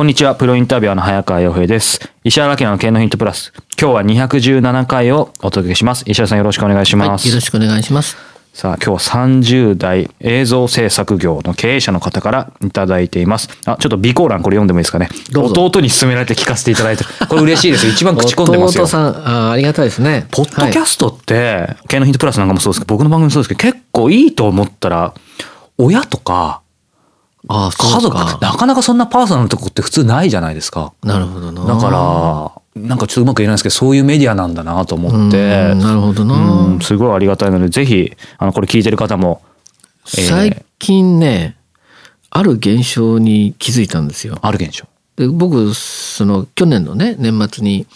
こんにちは、プロインタビュアーの早川洋平です。石原明の経営のヒントプラス。今日は217回をお届けします。石原さんよろしくお願いします。はい、よろしくお願いします。さあ、今日は30代映像制作業の経営者の方からいただいています。あ、ちょっと備考欄これ読んでもいいですかね。弟に勧められて聞かせていただいて。これ嬉しいですよ。一番口コんでますよ弟。さん、あありがたいですね。ポッドキャストって、経営のヒントプラスなんかもそうですけど、僕の番組もそうですけど、結構いいと思ったら、親とか、ああ、家族、か。なかなかそんなパーソナルなとこって普通ないじゃないですか。なるほどな。だから、なんかちょっとうまく言えないですけど、そういうメディアなんだなと思ってうん、なるほどなうんすごいありがたいので、ぜひ、あの、これ聞いてる方も、えー最近ね、ある現象に気づいたんですよ。ある現象。で僕、その、去年のね、年末に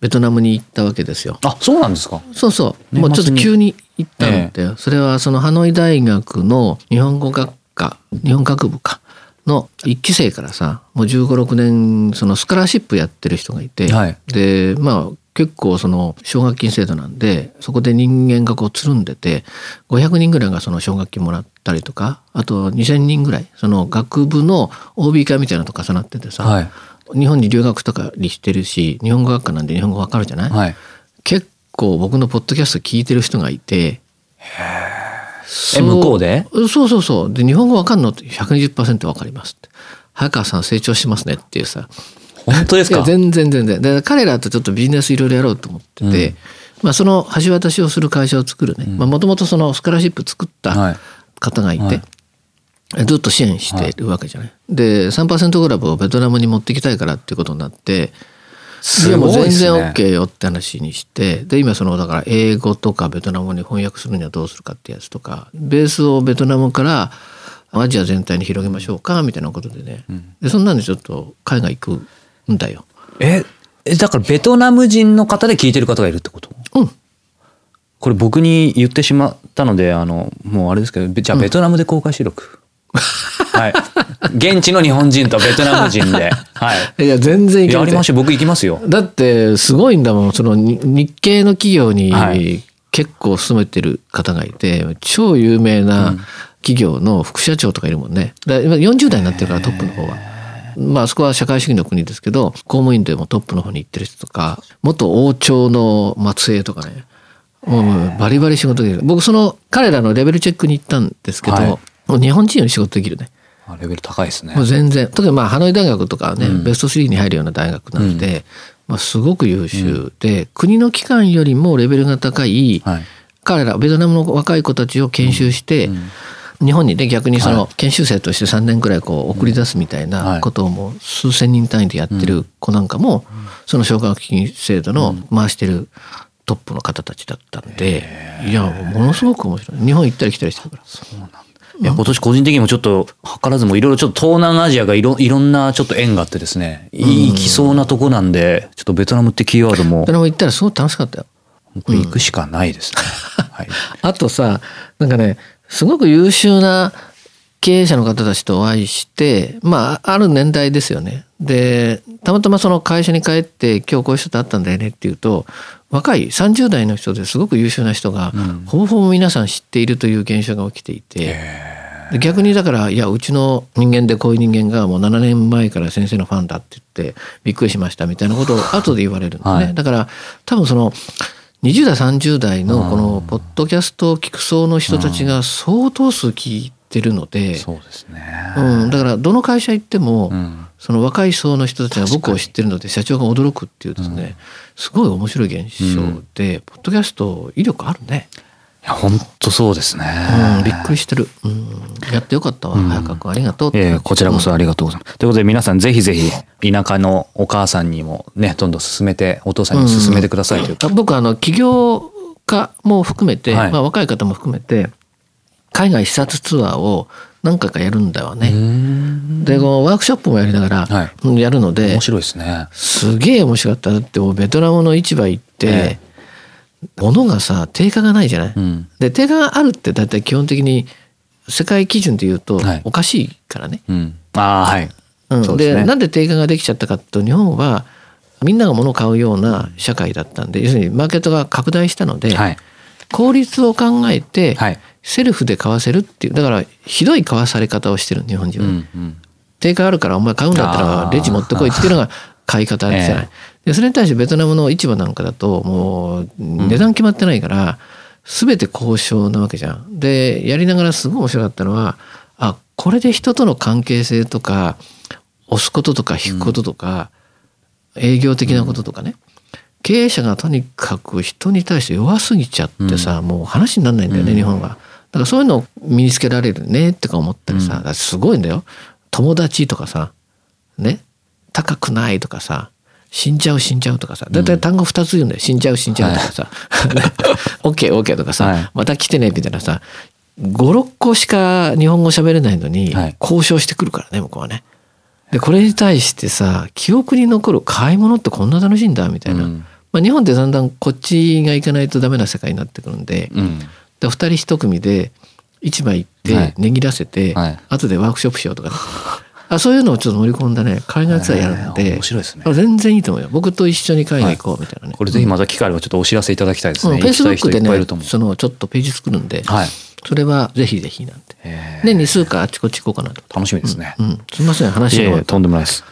ベトナムに行ったわけですよ。あ、そうなんですか。そうそう。もうちょっと急に行ったんだよ。それはそのハノイ大学の日本語学科、日本学部か。の一期生からさもう1 5 6年そのスカラーシップやってる人がいて、はいでまあ結構その奨学金制度なんでそこで人間がこうつるんでて500人ぐらいがその奨学金もらったりとかあと2,000人ぐらいその学部の OB 会みたいなのと重なっててさ、はい。日本に留学とかにしてるし日本語学科なんで日本語わかるじゃない、はい。結構僕のポッドキャスト聞いてる人がいてえ、向こうで？そうそうそうで日本語わかんの？って120%わかりますって。早川さん成長しますね。っていうさ。本当ですか？全然全然。で彼らとちょっとビジネスいろいろやろうと思ってて、まあ、その橋渡しをする会社を作るね。もともとそのスカラシップ作ったはい。方がいて、はい。ずっと支援してるわけじゃない。で3%グラブをベトナムに持ってきたいからっていうことになってすごいですね。然 OK よって話にしてで今そのだから英語とかベトナムに翻訳するにはどうするかってやつとかベースをベトナムからアジア全体に広げましょうかみたいなことでね、でそんなんでちょっと海外行くんだよ。え、えだからベトナム人の方で聞いてる方がいるってこと？うんこれ僕に言ってしまったので、あの、もうあれですけど、べじゃあベトナムで公開収録。はい。現地の日本人とベトナム人で。はい。いや全然行けるやりましょう。僕行きますよ。だってすごいんだもんそのに日系の企業にはい結構勤めてる方がいて超有名な企業の副社長とかいるもんねだ今40代になってるからトップの方は。まああそこは社会主義の国ですけど公務員でもトップの方に行ってる人とか元王朝の末裔とかねもうバリバリ仕事できる僕その彼らのレベルチェックに行ったんですけど、はいもう日本人より仕事できるね。あレベル高いですね。もう。全然。特にまあハノイ大学とかはね、ベスト3に入るような大学なので、まあ、すごく優秀で、国の機関よりもレベルが高い、はい。彼らベトナムの若い子たちを研修して、日本にね逆にその研修生として3年くらいこう送り出すみたいはい。なことをもう数千人単位でやってる子なんかも、その奨学金制度の回してるトップの方たちだったんで、いやものすごく面白い。日本行ったり来たりしてるから。いや、今年個人的にもちょっと、図らずもいろいろちょっと東南アジアがいろ、いろんなちょっと縁があってですね、いいきそうなとこなんで、ちょっとベトナムってキーワードもベト、ナム行ったらすごい楽しかったよ。これ行くしかないですね。はい。あとさなんかねすごく優秀な経営者の方たちとお会いしてまあある年代ですよね。でたまたまその会社に帰って今日こういう人と会ったんだよねっていうと若い30代の人ですごく優秀な人が、ほぼほぼ皆さん知っているという現象が起きていて。で逆にだからいやうちの人間でこういう人間がもう7年前から先生のファンだって言ってびっくりしましたみたいなことを後で言われるんですね、はい。だから多分その20代30代のこのポッドキャストを聞く層の人たちが相当数聞いてるので、そうですね。うん、だからどの会社行っても、うんその若い層の人たちが僕を知ってるので社長が驚くっていうですね、すごい面白い現象で、ポッドキャスト威力あるね。いや本当そうですね、うん、びっくりしてる、うん、やってよかったわ、早川君ありがとうええこちらこそありがとうございます、ということで皆さんぜひぜひ田舎のお母さんにもねどんどん進めてお父さんにも進めてくださいという、あ僕あの起業家も含めて、はい。まあ、若い方も含めて海外視察ツアーを何回かやるんだよね。でこのワークショップもやりながらやるので、面白いですね。すげえ面白かっただってベトナムの市場行って、え物がさ定価がないじゃない？うん。で定価があるって大体基本的に世界基準で言うとはい。おかしいからね。うん。ああはい、うん。でなんで定価ができちゃったかと日本はみんなが物を買うような社会だったんで要するにマーケットが拡大したので、はい効率を考えてはい。セルフで買わせるっていうだからひどい買わされ方をしてる日本人は、うんうん。定価あるからお前買うんだったらレジ持ってこいっていうのが 買い方じゃない。でそれに対してベトナムの市場なんかだともう値段決まってないから全て交渉なわけじゃん。でやりながらすごい面白かったのはあこれで人との関係性とか押すこととか引くこととか、営業的なこととかね、経営者がとにかく人に対して弱すぎちゃってさ、もう話にならないんだよね、日本は。だからそういうのを身につけられるねってか思ったりさ、すごいんだよ。友達とかさ、ね、高くないとかさ、死んじゃう死んじゃうとかさ、だいたい単語2つ言うんだよ。死んじゃう死んじゃうとかさ、オッケーオッケーとかさ、はいまた来てねみたいなさ、5、6個しか日本語喋れないのにはい、交渉してくるからね、向こうはね。で、これに対してさ、記憶に残る買い物ってこんな楽しいんだ、みたいな。うんまあ、日本ってだんだんこっちが行かないとダメな世界になってくるんで、うん。で二人一組で市場行っはい。て値切らせて、はい。後でワークショップしようとか、あそういうのをちょっと盛り込んだね海外ツアーやるんえーで、面白いですね。あ全然いいと思うよ。僕と一緒に海外行こうみたいなね、これぜひまた機会あればちょっとお知らせいただきたいですね、フェイスブックでねそのちょっとページ作るんで、はい。それはぜひぜひなんて。えー。年に数回あちこち行こうかなと、楽しみですね、うん、すみません話がとんでもないです。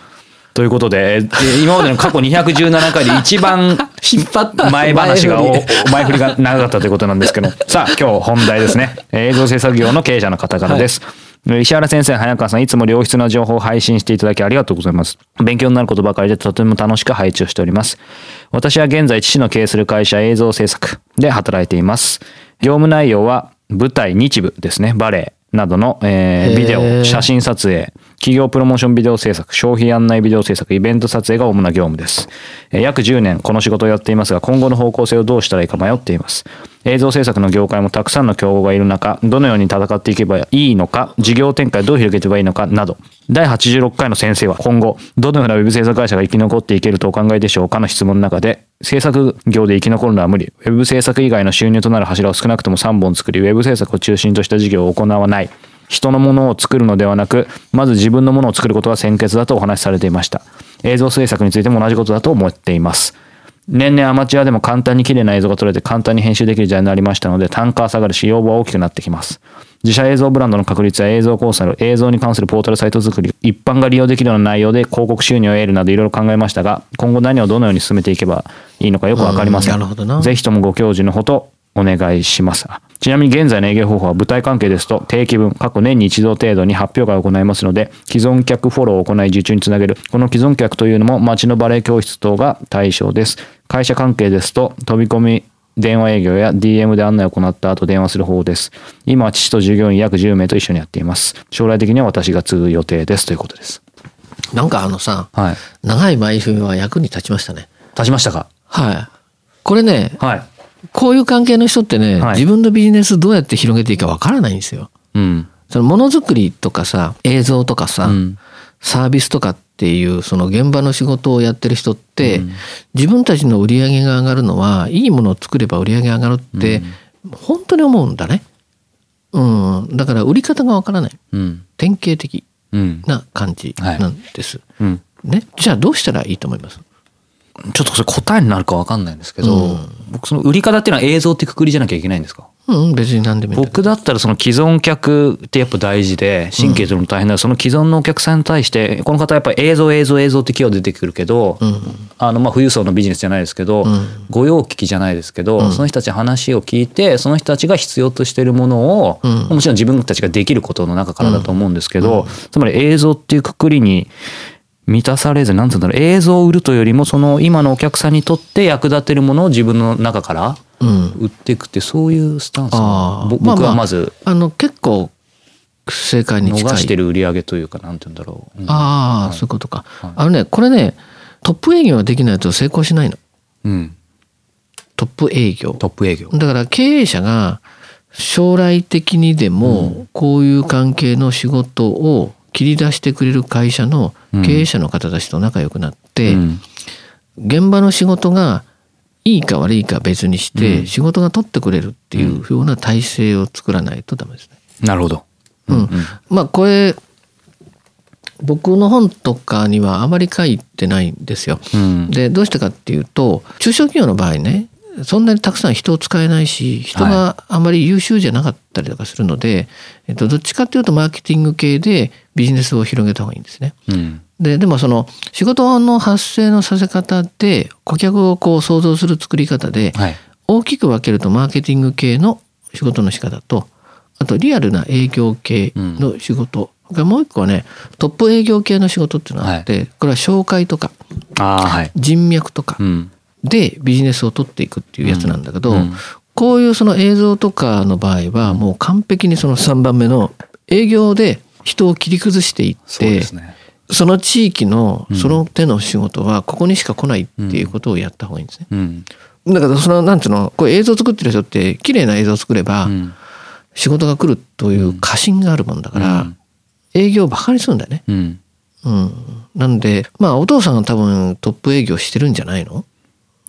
ということで、えー今までの過去217回で一番引っ張った前話がお前振前振りが長かったということなんですけど、さあ今日本題ですね。えー映像制作業の経営者の方からです。石原先生、早川さん、いつも良質な情報を配信していただきありがとうございます。勉強になることばかりでとても楽しく配置をしております。私は現在、父の経営する会社映像制作で働いています。業務内容は舞台、日舞ですね、バレエなどの、えービデオ、写真撮影、企業プロモーションビデオ制作、消費案内ビデオ制作、イベント撮影が主な業務です。え約10年この仕事をやっていますが、今後の方向性をどうしたらいいか迷っています。映像制作の業界もたくさんの競合がいる中、どのように戦っていけばいいのか、事業展開どう広げてばいいのかなど、第86回の先生は今後、どのようなウェブ制作会社が生き残っていけるとお考えでしょうかの質問の中で、制作業で生き残るのは無理。ウェブ制作以外の収入となる柱を少なくとも3本作り、ウェブ制作を中心とした事業を行わない。人のものを作るのではなく、まず自分のものを作ることが先決だとお話しされていました。映像制作についても同じことだと思っています。年々アマチュアでも簡単に綺麗な映像が撮れて簡単に編集できる時代になりましたので単価は下がるし要望は大きくなってきます。自社映像ブランドの確立や映像コンサル、映像に関するポータルサイト作り、一般が利用できるような内容で広告収入を得るなどいろいろ考えましたが、今後何をどのように進めていけばいいのかよくわかりません。うんなるほどなぜひともご教授のほとお願いします。ちなみに現在の営業方法は舞台関係ですと定期分、過去年に一度程度に発表会を行いますので、既存客フォローを行い受注につなげる。この既存客というのも町のバレエ教室等が対象です。会社関係ですと飛び込み電話営業や DM で案内を行った後電話する方です。今は父と従業員約10名と一緒にやっています。将来的には私が継ぐ予定ですということです。なんかあのさはい。長い前振りは役に立ちましたね立ちましたか？はいこれねはい。こういう関係の人ってね、はい自分のビジネスどうやって広げていいかわからないんですようん。そのものづくりとかさ映像とかさ、うんサービスとかっていうその現場の仕事をやってる人って、自分たちの売り上げが上がるのはいいものを作れば売り上げ上がるって本当に思うんだね。うん、だから売り方がわからないうん。典型的うん。な感じなんです。うん。ね、じゃあどうしたらいいと思います？ちょっとそれ答えになるかわかんないんですけど、うん。僕その売り方っていうのは映像ってくくりじゃなきゃいけないんですか？うん別に何でも僕だったらその既存客ってやっぱ大事で神経するの大変だ、その既存のお客さんに対してこの方はやっぱり映像映像映像ってキーワード出てくるけど、うん。あのまあ富裕層のビジネスじゃないですけど、ん。御用聞きじゃないですけど、その人たちの話を聞いてその人たちが必要としているものを、うん。もちろん自分たちができることの中からだと思うんですけど、つまり映像っていうくくりに満たされず、なんつうんだろう、映像を売るというよりも、その今のお客さんにとって役立てるものを自分の中からうん。売っていくって、そういうスタンスあーぼ僕まあまあはまず、あの、結構、正解に近い。逃してる売り上げというか、なんて言うんだろう。うんああ、そういうことか。あのね、これね、トップ営業ができないと成功しないの。うん。トップ営業。トップ営業。だから経営者が将来的にでもこういう関係の仕事を切り出してくれる会社の経営者の方たちと仲良くなって、うん現場の仕事がいいか悪いか別にして、うん仕事が取ってくれるっていうような体制を作らないとダメですね。なるほど。うんまあこれ僕の本とかにはあまり書いてないんですよ。うん。でどうしてかっていうと中小企業の場合ねそんなにたくさん人を使えないし人があまり優秀じゃなかったりとかするので、えっと、どっちかっていうとマーケティング系でビジネスを広げた方がいいんですね。うん。ででもその仕事の発生のさせ方で顧客をこう想像する作り方ではい。大きく分けるとマーケティング系の仕事の仕方とあとリアルな営業系の仕事、がもう一個はねトップ営業系の仕事っていうのがあって、これは紹介とか。人脈とかうん。でビジネスを取っていくっていうやつなんだけど、うんこういうその映像とかの場合はもう完璧にその3番目の営業で人を切り崩していってね。その地域のその手の仕事はここにしか来ないっていうことをやった方がいいんですね。うん。だからそのなんていうのこう映像作ってる人って綺麗な映像を作ればうん。仕事が来るという過信があるもんだからうん営業をバカにするんだよね。うん。うん。なんでまあお父さんは多分トップ営業してるんじゃないの？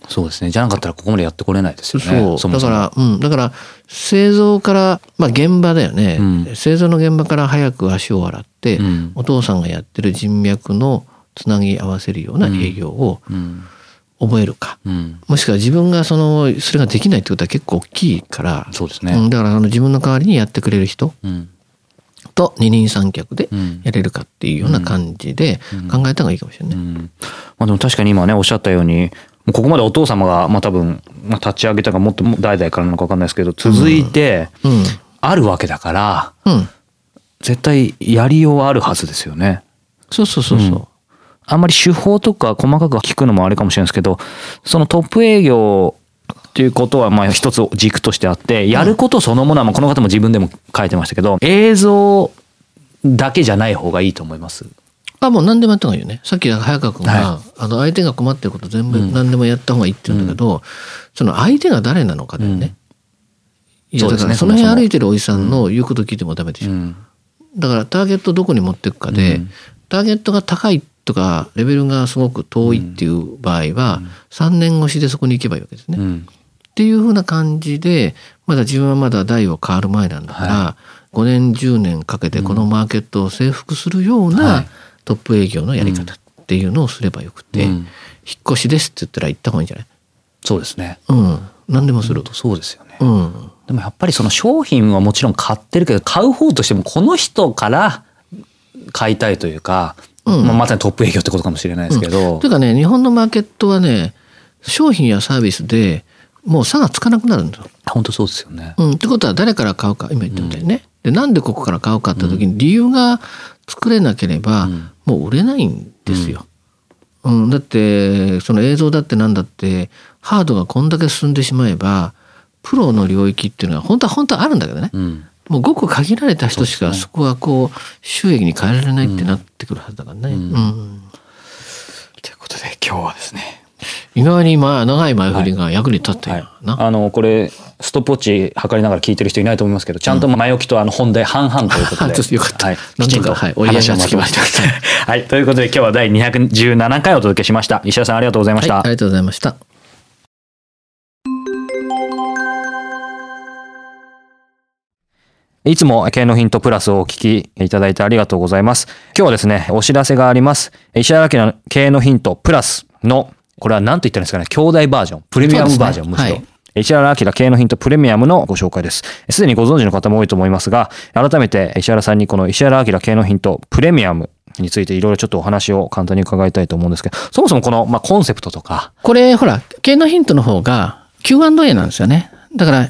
そうですね。じゃなかったらここまでやってこれないですよね。そう。だから、うん。だから、製造から、まあ現場だよね。うん製造の現場から早く足を洗って、うんお父さんがやってる人脈のつなぎ合わせるような営業をうん。覚えるか。うん。もしくは自分がその、それができないってことは結構大きいから、そうですね。うん、だからその自分の代わりにやってくれる人うん。と二人三脚でうんやれるかっていうような感じで考えた方がいいかもしれない。うんまあでも確かに今ね、おっしゃったように、ここまでお父様が、まあ多分、まあ立ち上げたかもっとも代々からなのか分かんないですけど、続いて、うん。あるわけだから、うん。絶対やりようはあるはずですよね。そうそうそうそう。あんまり手法とか細かく聞くのもあれかもしれないですけど、そのトップ営業っていうことはまあ一つ軸としてあって、やることそのものはまあこの方も自分でも書いてましたけど、映像だけじゃない方がいいと思います。あもう何でもやった方がいいよね。さっき早川君が、はあの相手が困ってること全部何でもやった方がいいって言うんだけど、その相手が誰なのかだよね。うですね。だからその辺歩いてるおじさんの言うこと聞いてもダメでしょ。うん。だからターゲットどこに持っていくかで、うん。ターゲットが高いとかレベルがすごく遠いっていう場合は、3年越しでそこに行けばいいわけですね。っうん。ていうふうな感じでまだ自分はまだ代を変わる前なんだから、は5年10年かけてこのマーケットを征服するようはないトップ営業のやり方っていうのをすればよくて、うん。引っ越しですって言ったら行った方がいいんじゃない？そうですね。うん。何でもする。そうですよね。うん。でもやっぱりその商品はもちろん買ってるけど、買う方としてもこの人から買いたいというか、うん。まあ、まさにトップ営業ってことかもしれないですけど、というかね日本のマーケットはね商品やサービスでもう差がつかなくなるんだよ。本当そうですよね。うん、ってことは誰から買うか今言ったみたいにね、でなんでここから買うかって時に理由が作れなければもう売れないんですよ。うんだってその映像だってなんだってハードがこんだけ進んでしまえばプロの領域っていうのは本当は本当はあるんだけどね、うん。もうごく限られた人しかそこはこう収益に変えられないってなってくるはずだからね。うんということで今日はですね、意外にまあ長い前振りが役に立ったよな。あのこれストップウォッチ測りながら聞いてる人いないと思いますけど、ちゃんと前置きとあの本題半々ということで、ちょっとよかったはい、きちんとはいお言い合いがつきましたはい、ということで今日は第217回お届けしました。石田さんありがとうございました。はい、ありがとうございました。いつも経営のヒントプラスをお聞きいただいてありがとうございます。今日はですね、お知らせがあります。石原明の経営のヒントプラスの、これは何と言ったらいいんですかね、兄弟バージョン、プレミアムバージョン、むしろ。はい石原明経営のヒントプレミアムのご紹介です。すでにご存知の方も多いと思いますが、改めて石原さんにこの石原明経営のヒントプレミアムについていろいろちょっとお話を簡単に伺いたいと思うんですけど、そもそもこの、まあ、コンセプトとか、これほら経営のヒントの方が Q&A なんですよね。だから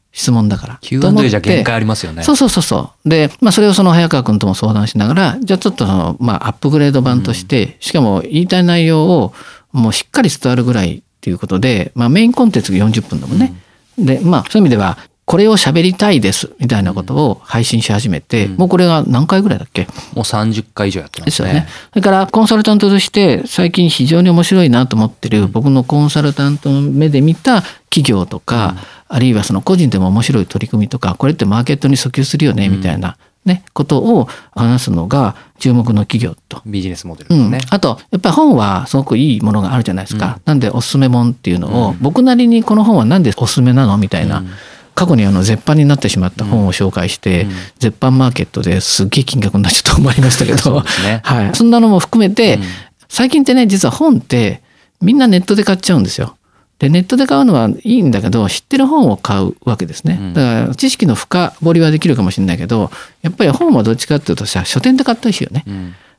質問だから。Q&A じゃ限界ありますよね。そうそうそうそう。で、まあそれをその早川君とも相談しながら、じゃあちょっとその、まあアップグレード版として、うん、しかも言いたい内容をもうしっかり伝わるぐらいっていうことで、まあメインコンテンツが40分だもんね。うん、で、まあそういう意味では、これを喋りたいですみたいなことを配信し始めて、うん、もうこれが何回ぐらいだっけ？もう30回以上やってますね。ですよね。それからコンサルタントとして最近非常に面白いなと思ってる、僕のコンサルタントの目で見た企業とか、あるいはその個人でも面白い取り組みとかこれってマーケットに訴求するよねみたいな、ね、ことを話すのが注目の企業と。ビジネスモデルですね、うん、あと、やっぱり本はすごくいいものがあるじゃないですか。うん、なんでおすすめ本っていうのを、僕なりにこの本はなんでおすすめなの？みたいな。過去にあの絶版になってしまった本を紹介して、絶版マーケットですっげえ金額になっちゃったと思いましたけど、ね、はい。そんなのも含めて、最近ってね、実は本ってみんなネットで買っちゃうんですよ。で、ネットで買うのはいいんだけど、知ってる本を買うわけですね。だから、知識の深掘りはできるかもしれないけど、やっぱり本はどっちかっていうとさ、書店で買ったりしよね。うん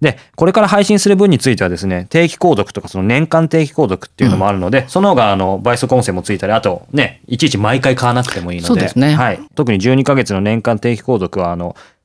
で、これから配信する分についてはですね、定期購読とかその年間定期購読っていうのもあるので、うん、その方があの倍速音声もついたり、あとね、いちいち毎回買わなくてもいいので、そうですね。はい。特に12ヶ月の年間定期購読は、あの、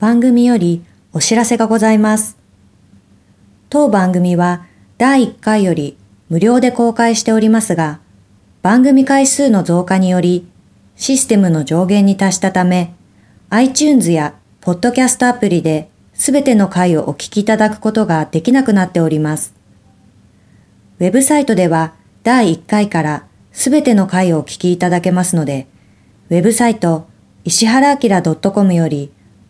番組よりお知らせがございます。当番組は第1回より無料で公開しておりますが、番組回数の増加によりシステムの上限に達したため、iTunes やポッドキャストアプリですべての回をお聞きいただくことができなくなっております。ウェブサイトでは第1回からすべての回をお聞きいただけますので、ウェブサイト石原明 .com より